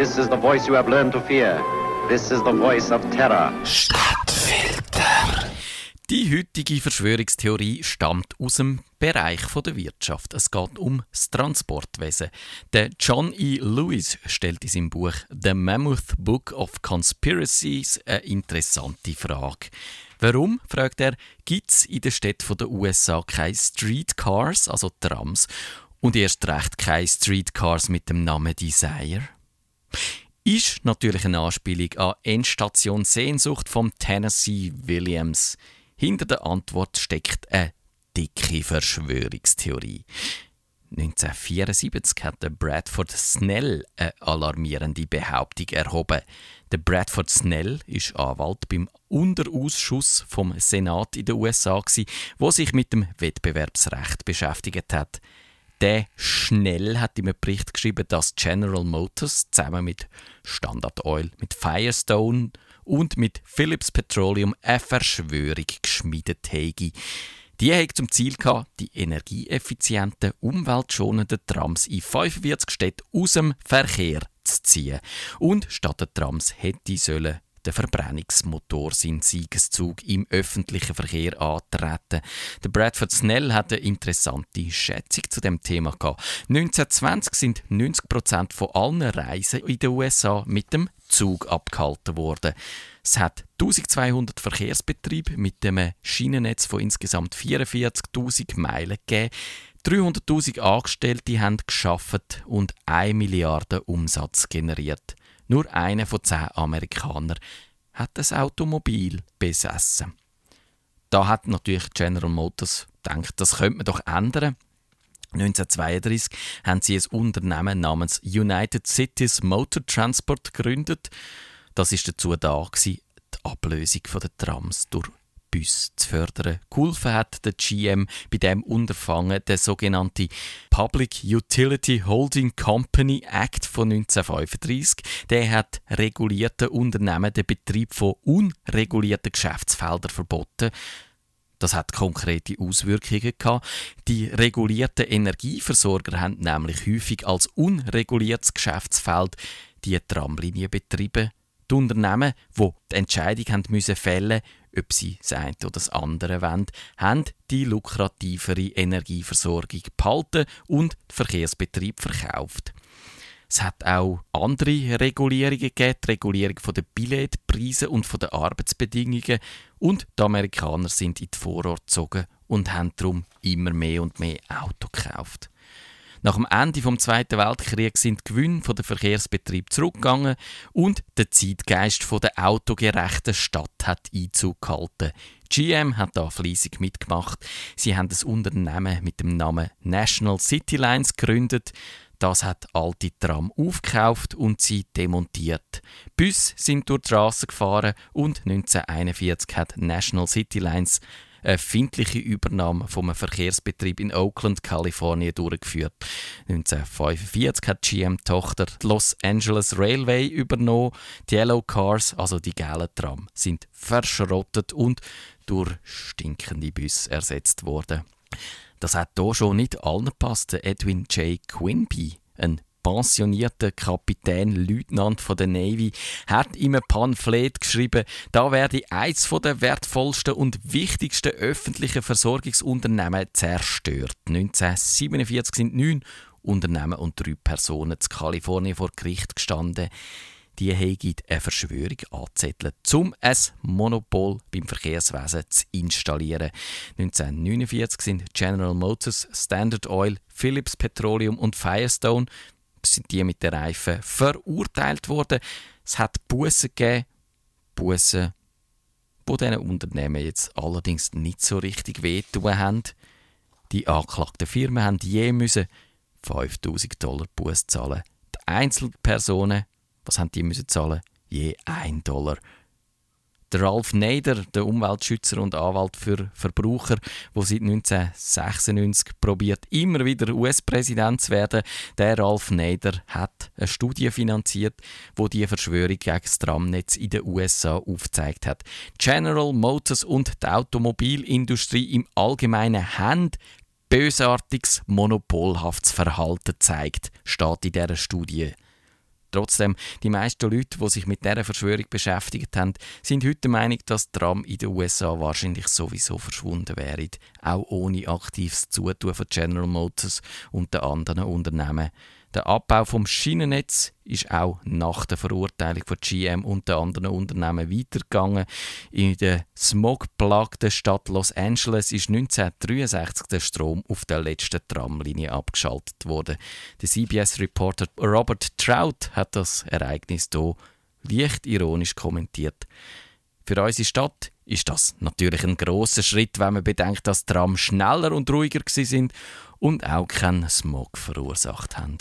This is the voice you have learned to fear. This is the voice of terror. Stadtfilter. Die heutige Verschwörungstheorie stammt aus dem Bereich der Wirtschaft. Es geht um das Transportwesen. Der John E. Lewis stellt in seinem Buch The Mammoth Book of Conspiracies eine interessante Frage. Warum, fragt er, gibt es in den Städten der USA keine Streetcars, also Trams, und erst recht keine Streetcars mit dem Namen Desire? Ist natürlich eine Anspielung an Endstation Sehnsucht vom Tennessee Williams. Hinter der Antwort steckt eine dicke Verschwörungstheorie. 1974 hat der Bradford Snell eine alarmierende Behauptung erhoben. Der Bradford Snell ist Anwalt beim Unterausschuss vom Senat in den USA, wo sich mit dem Wettbewerbsrecht beschäftigt hat. Der Schnell hat im Bericht geschrieben, dass General Motors zusammen mit Standard Oil, mit Firestone und mit Philips Petroleum eine Verschwörung geschmiedet hätte. Die hat zum Ziel gehabt, die energieeffizienten, umweltschonenden Trams in 45 Städten aus dem Verkehr zu ziehen. Und statt der Trams hätte sollen der Verbrennungsmotor seinen Siegeszug im öffentlichen Verkehr antreten. Der Bradford Snell hat eine interessante Schätzung zu dem Thema gehabt. 1920 sind 90 Prozent von allen Reisen in den USA mit dem Zug abgehalten worden. Es hat 1200 Verkehrsbetriebe mit einem Schienennetz von insgesamt 44.000 Meilen gegeben. 300.000 Angestellte haben geschafft und 1 Milliarde Umsatz generiert. Nur einer von zehn Amerikanern hat ein Automobil besessen. Da hat natürlich General Motors gedacht, das könnte man doch ändern. 1932 haben sie ein Unternehmen namens United Cities Motor Transport gegründet. Das ist dazu da, die Ablösung der Trams durch Bus zu fördern. Geholfen hat der GM bei dem Unterfangen der sogenannte Public Utility Holding Company Act von 1935. Der hat regulierten Unternehmen den Betrieb von unregulierten Geschäftsfeldern verboten. Das hat konkrete Auswirkungen gehabt. Die regulierten Energieversorger haben nämlich häufig als unreguliertes Geschäftsfeld die Tramlinie betrieben. Die Unternehmen, die die Entscheidung haben müssen fällen ob sie das eine oder das andere wollen, haben die lukrativere Energieversorgung behalten und den Verkehrsbetrieb verkauft. Es hat auch andere Regulierungen gegeben, die Regulierung der Billetpreise und der Arbeitsbedingungen. Und die Amerikaner sind in die Vorort gezogen und haben darum immer mehr und mehr Auto gekauft. Nach dem Ende des Zweiten Weltkriegs sind die Gewinne der Verkehrsbetrieb zurückgegangen und der Zeitgeist der autogerechten Stadt hat Einzug gehalten. GM hat da fließig mitgemacht. Sie haben das Unternehmen mit dem Namen National City Lines gegründet. Das hat alte Tram aufgekauft und sie demontiert. Bus sind durch die Straße gefahren und 1941 hat National City Lines findliche Übernahme vom Verkehrsbetrieb in Oakland, Kalifornien durchgeführt. 1945 hat GM-Tochter Los Angeles Railway übernommen. Die Yellow Cars, also die gelben Tram, sind verschrottet und durch stinkende Busse ersetzt worden. Das hat hier schon nicht allen gepasst. Edwin J. Quimby, ein pensionierter Kapitän, Leutnant von der Navy, hat im Pamphlet geschrieben, da werde eins der wertvollsten und wichtigsten öffentlichen Versorgungsunternehmen zerstört. 1947 sind neun Unternehmen und drei Personen zu Kalifornien vor Gericht gestanden. Die haben eine Verschwörung angezettelt, um ein Monopol beim Verkehrswesen zu installieren. 1949 sind General Motors, Standard Oil, Philips Petroleum und Firestone sind die mit den Reifen verurteilt worden. Es hat Bussen gegeben, Bussen, die diesen Unternehmen jetzt allerdings nicht so richtig wehtun haben. Die angeklagten Firmen haben je müssen 5000 Dollar Buß zahlen. Die Einzelpersonen, was haben die müssen zahlen? Je 1 Dollar. Der Ralf Neider, der Umweltschützer und Anwalt für Verbraucher, der seit 1996 probiert, immer wieder US-Präsident zu werden, der Ralf Neider hat eine Studie finanziert, wo die Verschwörung gegen das Tramnetz in den USA aufgezeigt hat. General Motors und die Automobilindustrie im Allgemeinen haben bösartiges, monopolhaftes Verhalten zeigt, steht in dieser Studie. Trotzdem, die meisten Leute, die sich mit dieser Verschwörung beschäftigt haben, sind heute der Meinung, dass Tram in den USA wahrscheinlich sowieso verschwunden wäre, auch ohne aktives Zutun von General Motors und den anderen Unternehmen. Der Abbau vom Schienennetz ist auch nach der Verurteilung von GM und den anderen Unternehmen weitergegangen. In der smogplagten Stadt Los Angeles ist 1963 der Strom auf der letzten Tramlinie abgeschaltet worden. Der CBS-Reporter Robert Trout hat das Ereignis hier leicht ironisch kommentiert. Für unsere Stadt ist das natürlich ein großer Schritt, wenn man bedenkt, dass Tram schneller und ruhiger sind und auch keinen Smog verursacht haben.